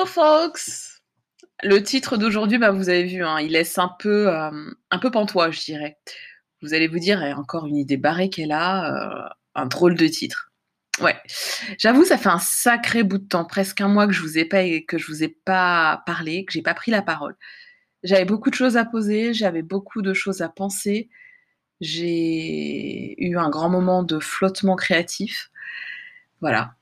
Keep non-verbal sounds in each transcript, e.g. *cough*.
Hello folks Le titre d'aujourd'hui, bah, vous avez vu, hein, il laisse un peu, euh, un peu pantois, je dirais. Vous allez vous dire, eh, encore une idée barrée qu'elle a, euh, un drôle de titre. Ouais, j'avoue, ça fait un sacré bout de temps, presque un mois que je vous ai pas, que je vous ai pas parlé, que j'ai pas pris la parole. J'avais beaucoup de choses à poser, j'avais beaucoup de choses à penser. J'ai eu un grand moment de flottement créatif. Voilà,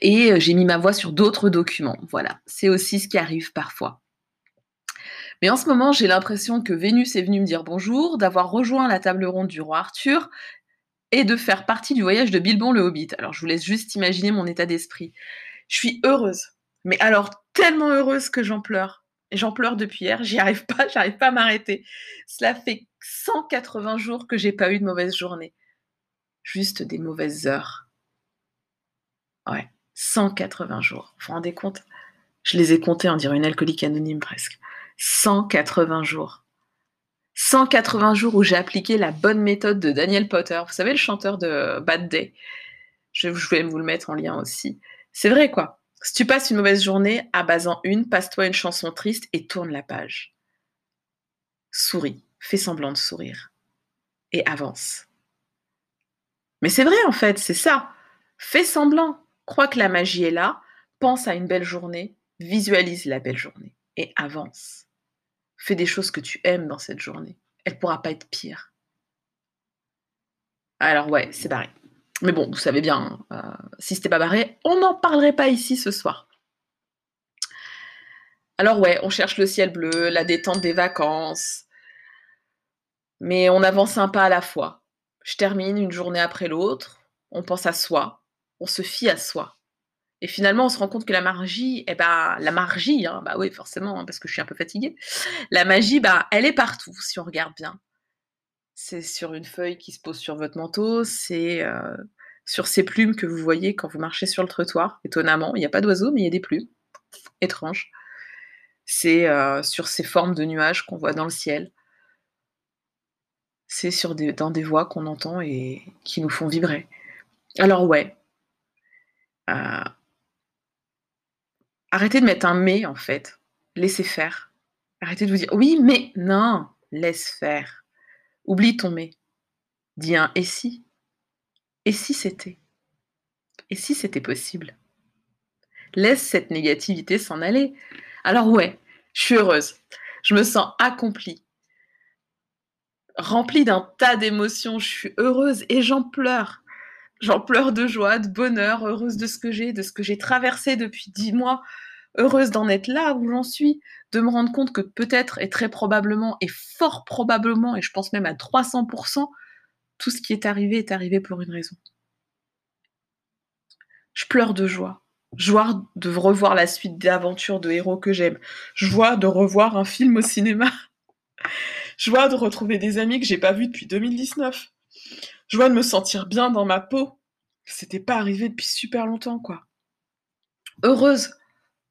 et euh, j'ai mis ma voix sur d'autres documents. Voilà, c'est aussi ce qui arrive parfois. Mais en ce moment, j'ai l'impression que Vénus est venue me dire bonjour, d'avoir rejoint la table ronde du roi Arthur et de faire partie du voyage de Bilbon le Hobbit. Alors je vous laisse juste imaginer mon état d'esprit. Je suis heureuse, mais alors tellement heureuse que j'en pleure. J'en pleure depuis hier, j'y arrive pas, *laughs* j'arrive pas à m'arrêter. Cela fait 180 jours que j'ai pas eu de mauvaise journée. Juste des mauvaises heures. Ouais. 180 jours. Vous vous rendez compte? Je les ai comptés, on dirait une alcoolique anonyme presque. 180 jours. 180 jours où j'ai appliqué la bonne méthode de Daniel Potter. Vous savez, le chanteur de Bad Day? Je vais vous le mettre en lien aussi. C'est vrai, quoi. Si tu passes une mauvaise journée, en une, passe-toi une chanson triste et tourne la page. Souris, fais semblant de sourire. Et avance. Mais c'est vrai, en fait, c'est ça. Fais semblant crois que la magie est là, pense à une belle journée, visualise la belle journée et avance. Fais des choses que tu aimes dans cette journée. Elle ne pourra pas être pire. Alors ouais, c'est barré. Mais bon, vous savez bien, euh, si c'était pas barré, on n'en parlerait pas ici ce soir. Alors ouais, on cherche le ciel bleu, la détente des vacances, mais on avance un pas à la fois. Je termine une journée après l'autre, on pense à soi, on se fie à soi. Et finalement, on se rend compte que la magie, eh ben, la magie, hein, bah oui, forcément, hein, parce que je suis un peu fatiguée, la magie, bah, elle est partout, si on regarde bien. C'est sur une feuille qui se pose sur votre manteau, c'est euh, sur ces plumes que vous voyez quand vous marchez sur le trottoir, étonnamment. Il n'y a pas d'oiseaux, mais il y a des plumes. Étrange. C'est euh, sur ces formes de nuages qu'on voit dans le ciel. C'est sur dans des voix qu'on entend et qui nous font vibrer. Alors ouais, arrêtez de mettre un mais en fait. Laissez faire. Arrêtez de vous dire oui, mais non, laisse faire. Oublie ton mais. Dis un et si? Et si c'était? Et si c'était possible? Laisse cette négativité s'en aller. Alors ouais, je suis heureuse. Je me sens accomplie. Remplie d'un tas d'émotions. Je suis heureuse et j'en pleure. J'en pleure de joie, de bonheur, heureuse de ce que j'ai, de ce que j'ai traversé depuis dix mois, heureuse d'en être là où j'en suis, de me rendre compte que peut-être et très probablement et fort probablement, et je pense même à 300%, tout ce qui est arrivé est arrivé pour une raison. Je pleure de joie. Joie de revoir la suite des aventures de héros que j'aime. Joie de revoir un film au cinéma. *laughs* Joie de retrouver des amis que j'ai pas vus depuis 2019 joie de me sentir bien dans ma peau. C'était pas arrivé depuis super longtemps, quoi. Heureuse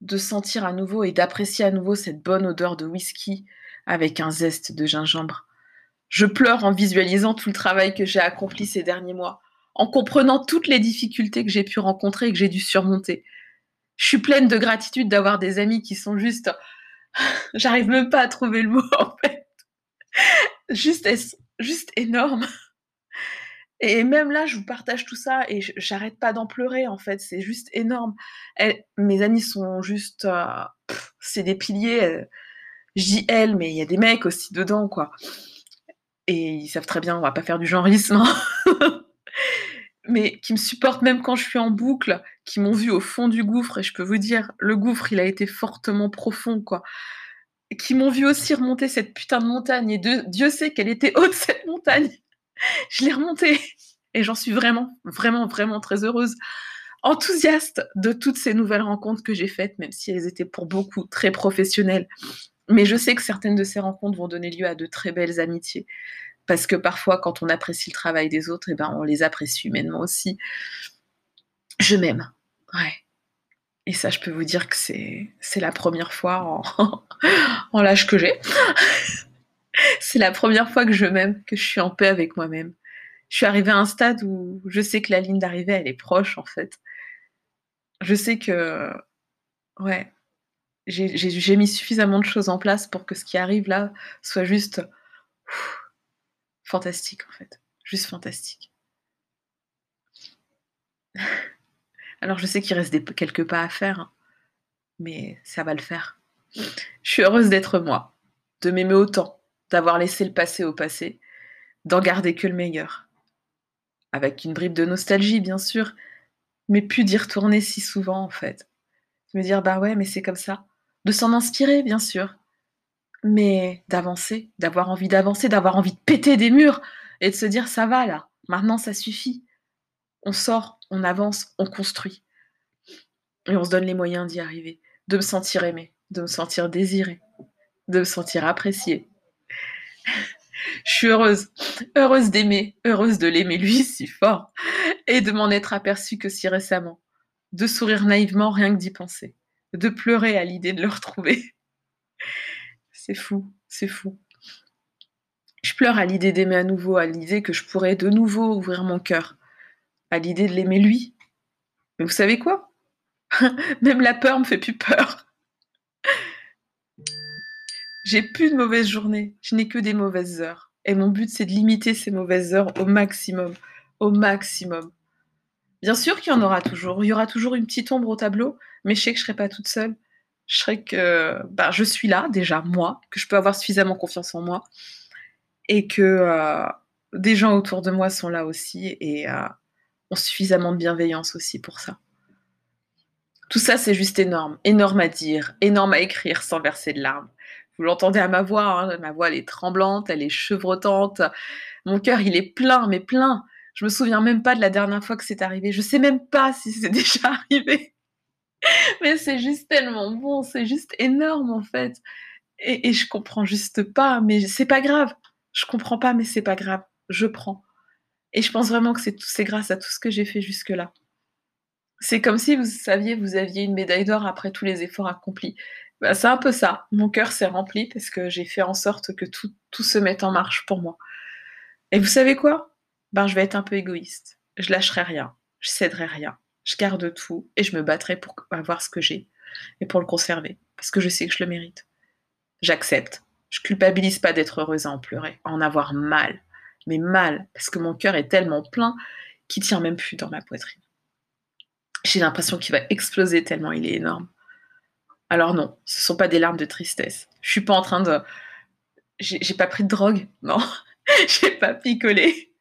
de sentir à nouveau et d'apprécier à nouveau cette bonne odeur de whisky avec un zeste de gingembre. Je pleure en visualisant tout le travail que j'ai accompli ces derniers mois, en comprenant toutes les difficultés que j'ai pu rencontrer et que j'ai dû surmonter. Je suis pleine de gratitude d'avoir des amis qui sont juste. *laughs* J'arrive même pas à trouver le mot *laughs* en fait. Juste, juste énorme. Et même là, je vous partage tout ça et j'arrête pas d'en pleurer en fait, c'est juste énorme. mes amis sont juste, euh, c'est des piliers. Euh, elles, mais il y a des mecs aussi dedans quoi. Et ils savent très bien, on va pas faire du genreisme, hein. *laughs* mais qui me supportent même quand je suis en boucle, qui m'ont vu au fond du gouffre et je peux vous dire, le gouffre il a été fortement profond quoi. Qui m'ont vu aussi remonter cette putain de montagne et Dieu sait qu'elle était haute cette montagne *laughs* je l'ai remonté et j'en suis vraiment, vraiment, vraiment très heureuse. Enthousiaste de toutes ces nouvelles rencontres que j'ai faites, même si elles étaient pour beaucoup très professionnelles. Mais je sais que certaines de ces rencontres vont donner lieu à de très belles amitiés. Parce que parfois, quand on apprécie le travail des autres, eh ben, on les apprécie humainement aussi. Je m'aime. Ouais. Et ça, je peux vous dire que c'est, la première fois en, *laughs* en l'âge que j'ai *laughs* c'est la première fois que je m'aime, que je suis en paix avec moi-même. Je suis arrivée à un stade où je sais que la ligne d'arrivée, elle est proche, en fait. Je sais que, ouais, j'ai mis suffisamment de choses en place pour que ce qui arrive là soit juste fantastique en fait. Juste fantastique. *laughs* Alors je sais qu'il reste quelques pas à faire, hein, mais ça va le faire. Je suis heureuse d'être moi, de m'aimer autant, d'avoir laissé le passé au passé, d'en garder que le meilleur. Avec une bribe de nostalgie, bien sûr, mais plus d'y retourner si souvent, en fait. De me dire, bah ouais, mais c'est comme ça. De s'en inspirer, bien sûr. Mais d'avancer, d'avoir envie d'avancer, d'avoir envie de péter des murs et de se dire, ça va là, maintenant ça suffit. On sort, on avance, on construit. Et on se donne les moyens d'y arriver. De me sentir aimé, de me sentir désiré, de me sentir apprécié. Je suis heureuse, heureuse d'aimer, heureuse de l'aimer lui si fort, et de m'en être aperçue que si récemment, de sourire naïvement rien que d'y penser, de pleurer à l'idée de le retrouver. C'est fou, c'est fou. Je pleure à l'idée d'aimer à nouveau, à l'idée que je pourrais de nouveau ouvrir mon cœur, à l'idée de l'aimer lui. Mais vous savez quoi? *laughs* Même la peur me fait plus peur. J'ai plus de mauvaises journées, je n'ai que des mauvaises heures. Et mon but, c'est de limiter ces mauvaises heures au maximum. Au maximum. Bien sûr qu'il y en aura toujours. Il y aura toujours une petite ombre au tableau, mais je sais que je ne serai pas toute seule. Je serai que bah, je suis là, déjà, moi, que je peux avoir suffisamment confiance en moi. Et que euh, des gens autour de moi sont là aussi et euh, ont suffisamment de bienveillance aussi pour ça. Tout ça, c'est juste énorme. Énorme à dire, énorme à écrire sans verser de larmes. Vous l'entendez à ma voix, hein, ma voix elle est tremblante, elle est chevrotante. Mon cœur il est plein, mais plein. Je me souviens même pas de la dernière fois que c'est arrivé. Je sais même pas si c'est *laughs* déjà arrivé. mais c'est juste tellement bon, c'est juste énorme en fait. Et, et je comprends juste pas, mais c'est pas grave. Je comprends pas, mais c'est pas grave. Je prends. Et je pense vraiment que c'est grâce à tout ce que j'ai fait jusque-là. C'est comme si vous saviez, vous aviez une médaille d'or après tous les efforts accomplis. Bah, c'est un peu ça. Mon cœur s'est rempli parce que j'ai fait en sorte que tout, se mette en marche pour moi. Et vous savez quoi? Ben, je vais être un peu égoïste. Je lâcherai rien. Je céderai rien. Je garde tout et je me battrai pour avoir ce que j'ai et pour le conserver parce que je sais que je le mérite. J'accepte. Je culpabilise pas d'être heureuse à en pleurer, à en avoir mal. Mais mal parce que mon cœur est tellement plein qu'il tient même plus dans ma poitrine. J'ai l'impression qu'il va exploser tellement il est énorme. Alors non, ce sont pas des larmes de tristesse. Je suis pas en train de. J'ai pas pris de drogue, non. *laughs* J'ai pas picolé.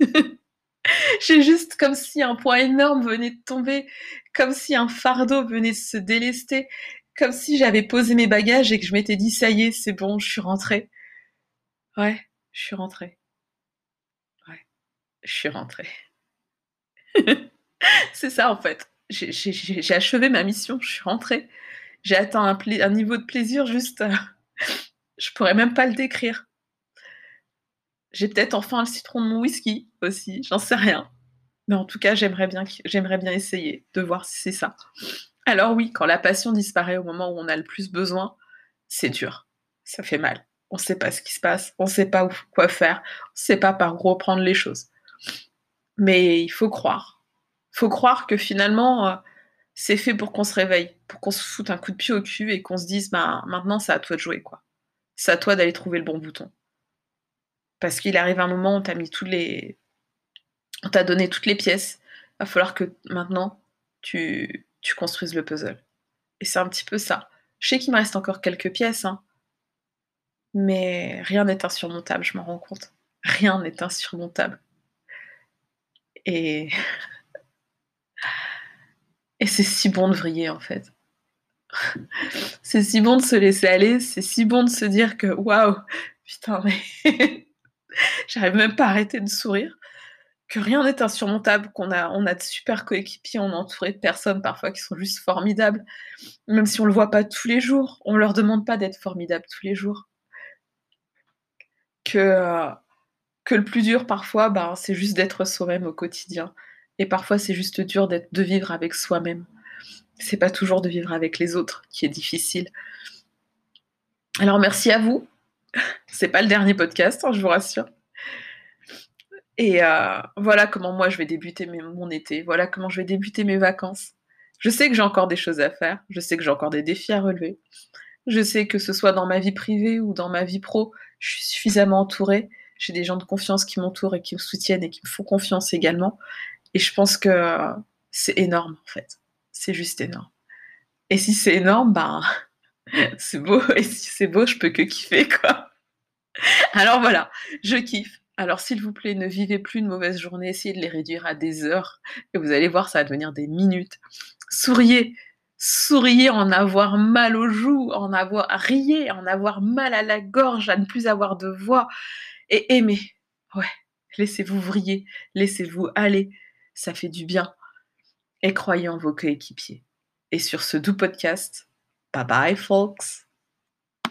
*laughs* J'ai juste comme si un poids énorme venait de tomber, comme si un fardeau venait de se délester, comme si j'avais posé mes bagages et que je m'étais dit ça y est, c'est bon, je suis rentrée. Ouais, je suis rentrée. Ouais, je suis rentrée. *laughs* c'est ça en fait. J'ai achevé ma mission, je suis rentrée j'ai atteint un, niveau de plaisir juste. Euh, *laughs* je pourrais même pas le décrire. J'ai peut-être enfin le citron de mon whisky aussi, j'en sais rien. Mais en tout cas, j'aimerais bien, essayer de voir si c'est ça. Alors oui, quand la passion disparaît au moment où on a le plus besoin, c'est dur. Ça fait mal. On ne sait pas ce qui se passe, on ne sait pas quoi faire, on ne sait pas par où reprendre les choses. Mais il faut croire. Il faut croire que finalement, euh, c'est fait pour qu'on se réveille, pour qu'on se foute un coup de pied au cul et qu'on se dise bah, maintenant c'est à toi de jouer quoi. C'est à toi d'aller trouver le bon bouton. Parce qu'il arrive un moment où t'as mis les. On t'a donné toutes les pièces. Il va falloir que maintenant tu, tu construises le puzzle. Et c'est un petit peu ça. Je sais qu'il me reste encore quelques pièces, hein. mais rien n'est insurmontable, je m'en rends compte. Rien n'est insurmontable. Et *laughs* Et c'est si bon de vriller en fait. *laughs* c'est si bon de se laisser aller, c'est si bon de se dire que waouh, putain, mais *laughs* j'arrive même pas à arrêter de sourire, que rien n'est insurmontable, qu'on a, on a de super coéquipiers, on est entouré de personnes parfois qui sont juste formidables, même si on le voit pas tous les jours, on leur demande pas d'être formidables tous les jours. Que, euh, que le plus dur parfois, bah, c'est juste d'être soi-même au quotidien et parfois, c'est juste dur de vivre avec soi-même. C'est pas toujours de vivre avec les autres qui est difficile. Alors, merci à vous. *laughs* C'est pas le dernier podcast, hein, je vous rassure. Et euh, voilà comment moi je vais débuter mon été. Voilà comment je vais débuter mes vacances. Je sais que j'ai encore des choses à faire, je sais que j'ai encore des défis à relever. Je sais que ce soit dans ma vie privée ou dans ma vie pro, je suis suffisamment entourée. J'ai des gens de confiance qui m'entourent et qui me soutiennent et qui me font confiance également. Et je pense que c'est énorme en fait. C'est juste énorme. Et si c'est énorme, ben *laughs* c'est beau. Et si c'est beau, je peux que kiffer quoi. Alors voilà, je kiffe. Alors s'il vous plaît, ne vivez plus de mauvaises journées, essayez de les réduire à des heures. Et vous allez voir, ça va devenir des minutes. Souriez, souriez, en avoir mal aux joues, en avoir riez, en avoir mal à la gorge, à ne plus avoir de voix. Et aimez. Ouais, laissez-vous vriller, laissez-vous aller. Ça fait du bien. Et croyez en vos coéquipiers. Et sur ce doux podcast, bye bye folks.